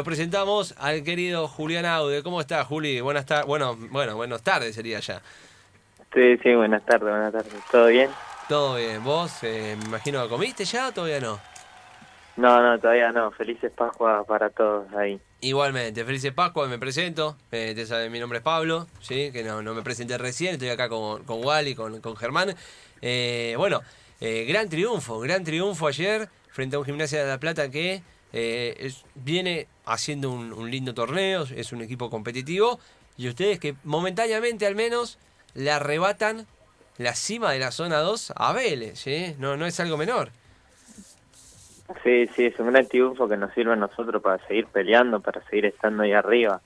Nos presentamos al querido Julián Aude. ¿Cómo está, Juli? Buenas tardes. Bueno, bueno, buenas tardes sería ya. Sí, sí, buenas tardes, buenas tardes. ¿Todo bien? Todo bien. ¿Vos, eh, me imagino, comiste ya o todavía no? No, no, todavía no. Felices Pascua para todos ahí. Igualmente, felices Pascua, me presento. Eh, te sabe, mi nombre es Pablo, ¿sí? que no, no me presenté recién, estoy acá con, con Wally, con, con Germán. Eh, bueno, gran triunfo, gran triunfo ayer frente a un Gimnasia de La Plata que eh, es, viene haciendo un, lindo torneo, es un equipo competitivo, y ustedes que momentáneamente al menos le arrebatan la cima de la zona 2 a Vélez, no, no es algo menor. Sí, sí, es un gran triunfo que nos sirve a nosotros para seguir peleando, para seguir estando ahí arriba.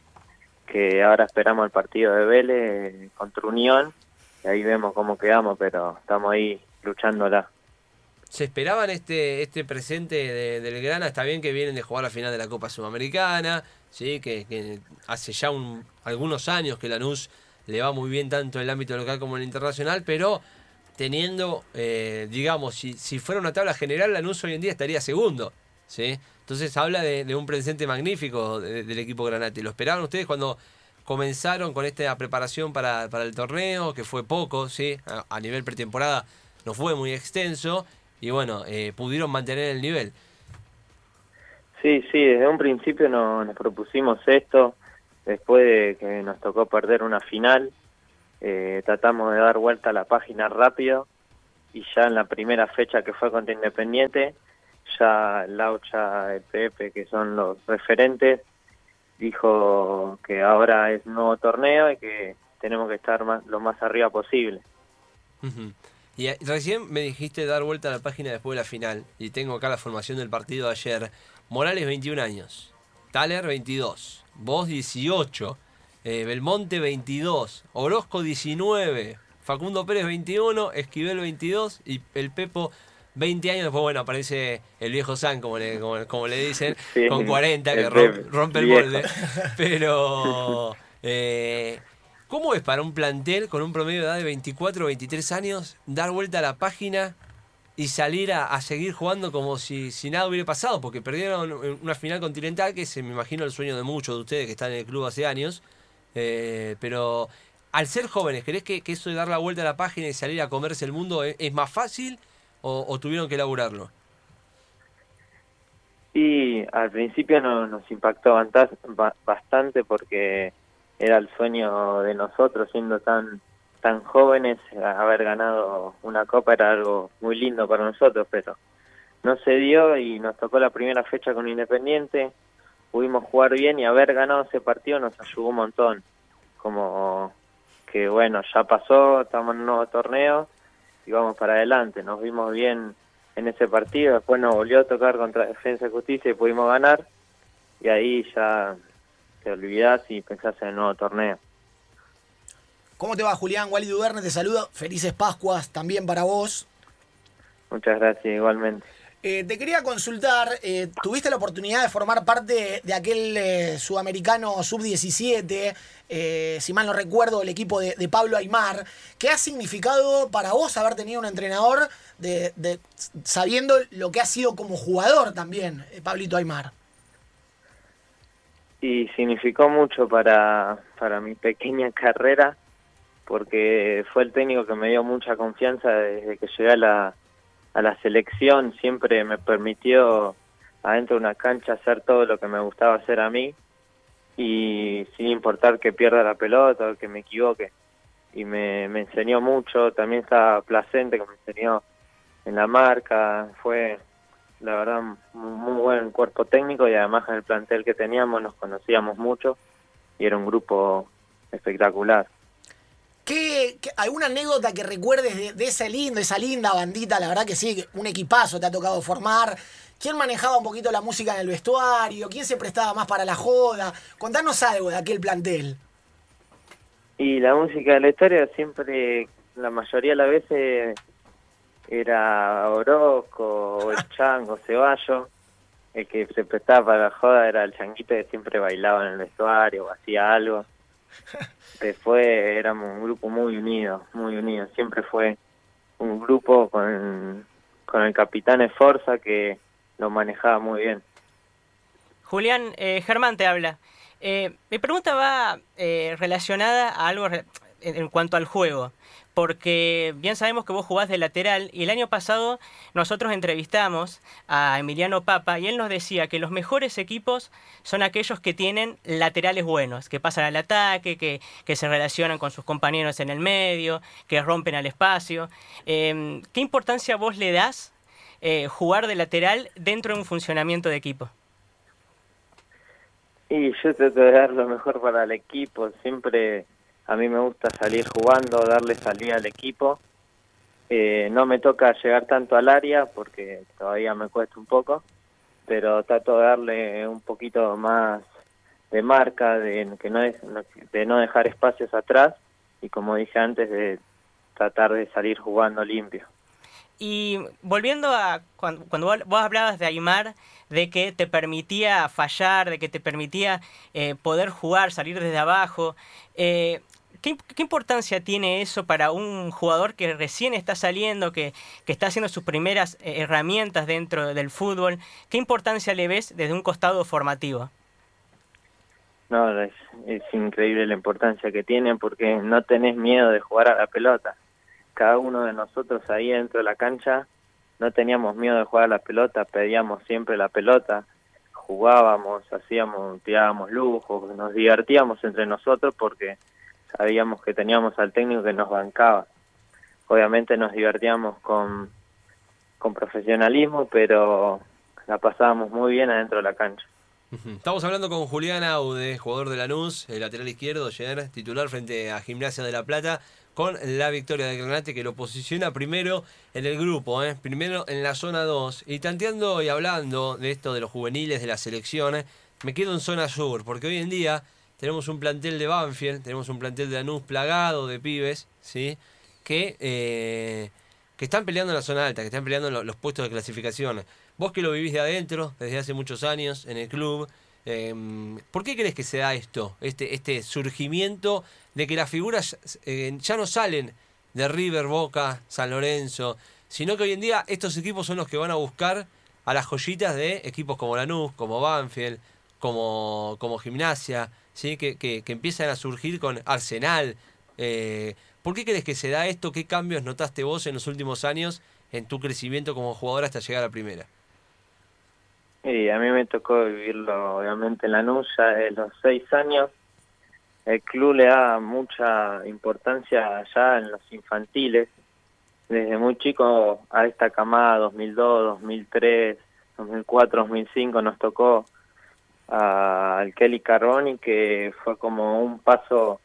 Que ahora esperamos el partido de Vélez contra Unión, y ahí vemos cómo quedamos, pero estamos ahí luchándola. ¿Se esperaban este, este presente de, del Grana? Está bien que vienen de jugar la final de la Copa Sudamericana, ¿sí? que, hace ya un, algunos años que Lanús le va muy bien tanto en el ámbito local como en el internacional, pero teniendo, eh, digamos, si, si fuera una tabla general, Lanús hoy en día estaría segundo. ¿sí? Entonces habla de, un presente magnífico del equipo Granate. ¿Lo esperaban ustedes cuando comenzaron con esta preparación para, para el torneo, que fue poco, ¿sí? a nivel pretemporada no fue muy extenso? Y bueno, eh, pudieron mantener el nivel. Sí, sí, desde un principio nos propusimos esto, después de que nos tocó perder una final, eh, tratamos de dar vuelta a la página rápido y ya en la primera fecha que fue contra Independiente, ya Laucha, el Pepe, que son los referentes, dijo que ahora es nuevo torneo y que tenemos que estar más, lo más arriba posible. Y recién me dijiste dar vuelta a la página después de la final. Y tengo acá la formación del partido de ayer. Morales 21 años. Taler 22. Vos 18. Eh, Belmonte 22. Orozco 19. Facundo Pérez 21. Esquivel 22. Y el Pepo 20 años. Después, bueno, aparece el viejo San, como le, como, le dicen. con 40, que rompe, el molde. Pero... Eh, ¿Cómo es para un plantel con un promedio de edad de 24 o 23 años dar vuelta a la página y salir a, seguir jugando como si, nada hubiera pasado? Porque perdieron una final continental, que es, me imagino, el sueño de muchos de ustedes que están en el club hace años. Eh, pero al ser jóvenes, ¿crees que, eso de dar la vuelta a la página y salir a comerse el mundo es, más fácil o, tuvieron que elaborarlo? Y al principio nos impactó bastante porque era el sueño de nosotros siendo tan tan jóvenes haber ganado una copa era algo muy lindo para nosotros pero no se dio y nos tocó la primera fecha con Independiente pudimos jugar bien y haber ganado ese partido nos ayudó un montón. Como que bueno ya pasó estamos en un nuevo torneo y vamos para adelante. Nos vimos bien en ese partido después nos volvió a tocar contra Defensa y Justicia y pudimos ganar. Y ahí ya te olvidas y pensás en el nuevo torneo. ¿Cómo te va, Julián? Wally Duverne te saluda. Felices Pascuas también para vos. Muchas gracias, igualmente. Eh, te quería consultar, eh, tuviste la oportunidad de formar parte de aquel eh, sudamericano sub-17, si mal no recuerdo, el equipo de, Pablo Aymar. ¿Qué ha significado para vos haber tenido un entrenador de, sabiendo lo que ha sido como jugador también, Pablito Aymar? Y significó mucho para, para mi pequeña carrera porque fue el técnico que me dio mucha confianza desde que llegué a la, a la selección, siempre me permitió adentro de una cancha hacer todo lo que me gustaba hacer a mí y sin importar que pierda la pelota o que me equivoque. Y me, me enseñó mucho, también estaba Placente que me enseñó en la marca, fue la verdad, muy buen cuerpo técnico y además en el plantel que teníamos nos conocíamos mucho y era un grupo espectacular. ¿Qué, alguna anécdota que recuerdes de, de, ese lindo, esa linda bandita? La verdad que sí, un equipazo te ha tocado formar. ¿Quién manejaba un poquito la música en el vestuario? ¿Quién se prestaba más para la joda? Contanos algo de aquel plantel. Y la música de la historia siempre, la mayoría de las veces era Orozco el Chango, Ceballo, el que se prestaba para la joda era el changuito que siempre bailaba en el vestuario o hacía algo. Después éramos un grupo muy unido, muy unido. Siempre fue un grupo con, con el capitán Esforza que lo manejaba muy bien. Julián, eh, Germán te habla. Eh, mi pregunta va eh, relacionada a algo en cuanto al juego porque bien sabemos que vos jugás de lateral y el año pasado nosotros entrevistamos a Emiliano Papa y él nos decía que los mejores equipos son aquellos que tienen laterales buenos, que pasan al ataque, que, se relacionan con sus compañeros en el medio, que rompen al espacio. Em, ¿Qué importancia vos le das eh, jugar de lateral dentro de un funcionamiento de equipo? Y yo trato de dar lo mejor para el equipo, siempre a mí me gusta salir jugando, darle salida al equipo. Eh, no me toca llegar tanto al área porque todavía me cuesta un poco, pero trato de darle un poquito más de marca, de, que no, de no dejar espacios atrás y como dije antes, de tratar de salir jugando limpio. Y volviendo a cuando, vos hablabas de Aymar, de que te permitía fallar, de que te permitía eh, poder jugar, salir desde abajo, eh, ¿qué, importancia tiene eso para un jugador que recién está saliendo, que, está haciendo sus primeras eh, herramientas dentro del fútbol? ¿Qué importancia le ves desde un costado formativo? No, es, es increíble la importancia que tiene porque no tenés miedo de jugar a la pelota cada uno de nosotros ahí dentro de la cancha no teníamos miedo de jugar a la pelota, pedíamos siempre la pelota, jugábamos, hacíamos, tirábamos lujos, nos divertíamos entre nosotros porque sabíamos que teníamos al técnico que nos bancaba. Obviamente nos divertíamos con, con profesionalismo, pero la pasábamos muy bien adentro de la cancha. Estamos hablando con Julián Aude, jugador de Lanús, el lateral izquierdo, ayer titular frente a Gimnasia de la Plata con la victoria de Granate que lo posiciona primero en el grupo, ¿eh? primero en la zona 2. Y tanteando y hablando de esto de los juveniles de la selección, me quedo en zona sur, porque hoy en día tenemos un plantel de Banfield, tenemos un plantel de Anús plagado de pibes, ¿sí? Que, eh, que están peleando en la zona alta, que están peleando en los puestos de clasificación. Vos que lo vivís de adentro, desde hace muchos años, en el club, ¿Por qué crees que se da esto, este, este surgimiento de que las figuras eh, ya no salen de River, Boca, San Lorenzo, sino que hoy en día estos equipos son los que van a buscar a las joyitas de equipos como Lanús, como Banfield, como, como Gimnasia, ¿sí? que, que, empiezan a surgir con Arsenal. Eh, ¿Por qué crees que se da esto? ¿Qué cambios notaste vos en los últimos años en tu crecimiento como jugador hasta llegar a la primera? Y a mí me tocó vivirlo, obviamente, en la nuya de los seis años. El club le da mucha importancia allá en los infantiles. Desde muy chico a esta camada 2002, 2003, 2004, 2005 nos tocó al Kelly Carboni, que fue como un paso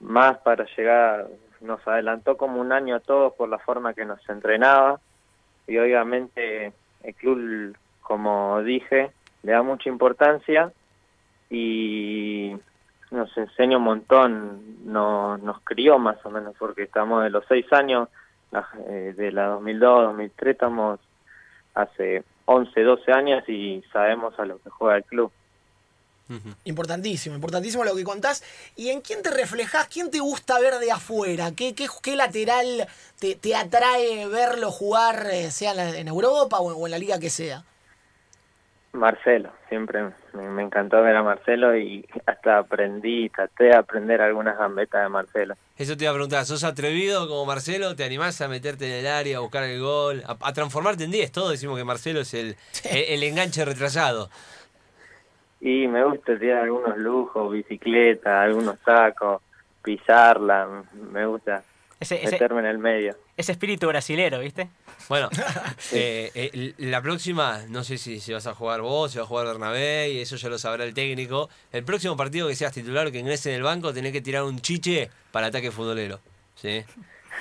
más para llegar, nos adelantó como un año a todos por la forma que nos entrenaba y obviamente el club como dije, le da mucha importancia y nos enseña un montón, no, nos crió más o menos, porque estamos de los seis años, eh, de la 2002, 2003, estamos hace 11, 12 años y sabemos a lo que juega el club. Importantísimo, importantísimo lo que contás. ¿Y en quién te reflejás? ¿Quién te gusta ver de afuera? ¿Qué, qué, lateral te, te, atrae verlo jugar, eh, sea en Europa o en la liga que sea? Marcelo, siempre me, encantó ver a Marcelo y hasta aprendí, traté de aprender algunas gambetas de Marcelo. Eso te iba a preguntar, ¿sos atrevido como Marcelo? ¿Te animás a meterte en el área, a buscar el gol, a, transformarte en 10? Todos decimos que Marcelo es el, el, enganche retrasado. Y me gusta tirar algunos lujos, bicicleta, algunos sacos, pisarla, me gusta meterme en el medio. Ese espíritu brasilero, ¿viste? Bueno, eh, eh, la próxima, no sé si, si vas a jugar vos, si vas a jugar Bernabé, y eso ya lo sabrá el técnico. El próximo partido que seas titular o que ingrese en el banco, tenés que tirar un chiche para ataque futbolero. ¿sí?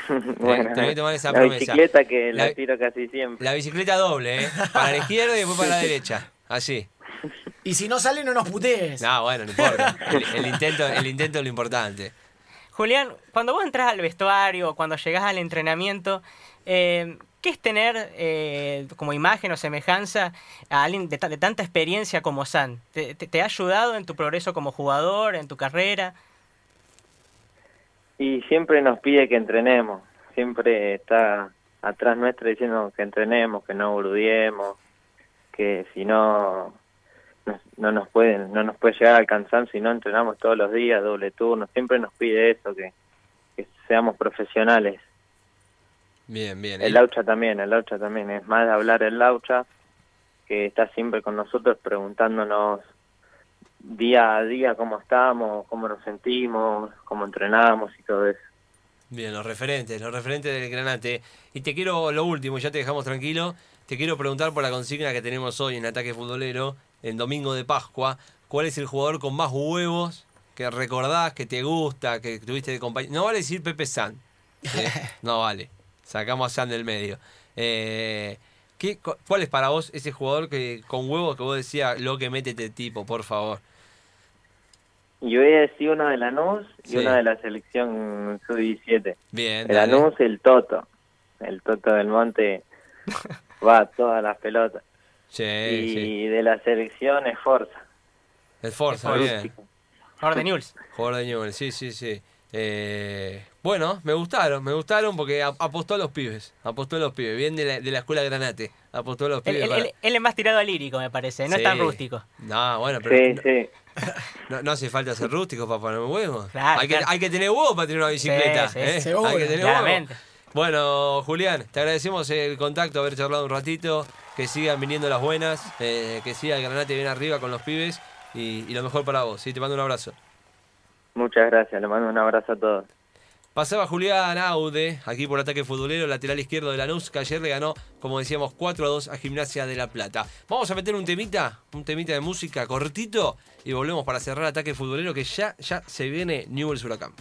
bueno, tenés que tomar esa la bicicleta que la, tiro casi siempre. La bicicleta doble, ¿eh? Para la izquierda y después para la derecha. Así. Y si no sale, no nos putees. No, bueno, no importa. El, intento, el intento es lo importante. Julián, cuando vos entras al vestuario, cuando llegás al entrenamiento, eh, ¿qué es tener eh, como imagen o semejanza a alguien de, tanta experiencia como San? ¿Te, ha ayudado en tu progreso como jugador, en tu carrera? Y siempre nos pide que entrenemos, siempre está atrás nuestro diciendo que entrenemos, que no burdiemos, que si no no nos pueden no nos puede llegar a alcanzar si no entrenamos todos los días doble turno. Siempre nos pide eso que, que seamos profesionales. Bien, bien. el Laucha también el Laucha también. Es más de hablar el Laucha que está siempre con nosotros preguntándonos día a día cómo estamos cómo nos sentimos cómo entrenamos y todo eso. Bien, los referentes, los referentes del Granate. Y te quiero, lo último, ya te dejamos tranquilo, te quiero preguntar por la consigna que tenemos hoy en Ataque Futbolero, en Domingo de Pascua. ¿Cuál es el jugador con más huevos que recordás, que te gusta, que tuviste de compañero? No vale decir Pepe San. No vale. Sacamos a San del medio. Eh, ¿qué, cu- ¿Cuál es para vos ese jugador que con huevos que vos decías, lo que mete este tipo, por favor? y voy a decir uno de Lanús y Sí. uno de la selección sub-17 Bien, El. Lanús, el Toto. El Toto del Monte va a todas las pelotas. Sí, y sí. de la selección es Forza. El Forza, El bien. Jugador de Newell's. Jugador de Newell's, sí, sí, sí. Eh, bueno, me gustaron, me gustaron porque ap- apostó a los pibes. Apostó a los pibes. Bien de la, de la escuela Granate. Apostó a los pibes. él- para- él- él es más tirado al lírico, me parece. No es tan rústico. No, bueno, pero Sí, no, sí. no- no hace falta ser rústico para poner huevos. Claro, hay, que, claro. hay que tener huevos para tener una bicicleta. Sí, sí, ¿eh? seguro, Hay que tener huevos. Claramente. Bueno, Julián, te agradecemos el contacto, haber charlado un ratito. Que sigan viniendo las buenas. eh, que siga el Granate bien arriba con los pibes. Y, y lo mejor para vos. ¿sí? Te mando un abrazo. Muchas gracias. Le mando un abrazo a todos. Pasaba Julián Aude, aquí por ataque futbolero, lateral izquierdo de Lanús, que ayer le ganó, como decíamos, 4 a 2 a Gimnasia de La Plata. Vamos a meter un temita, un temita de música cortito y volvemos para cerrar ataque futbolero que ya, ya se viene Newell's Huracán.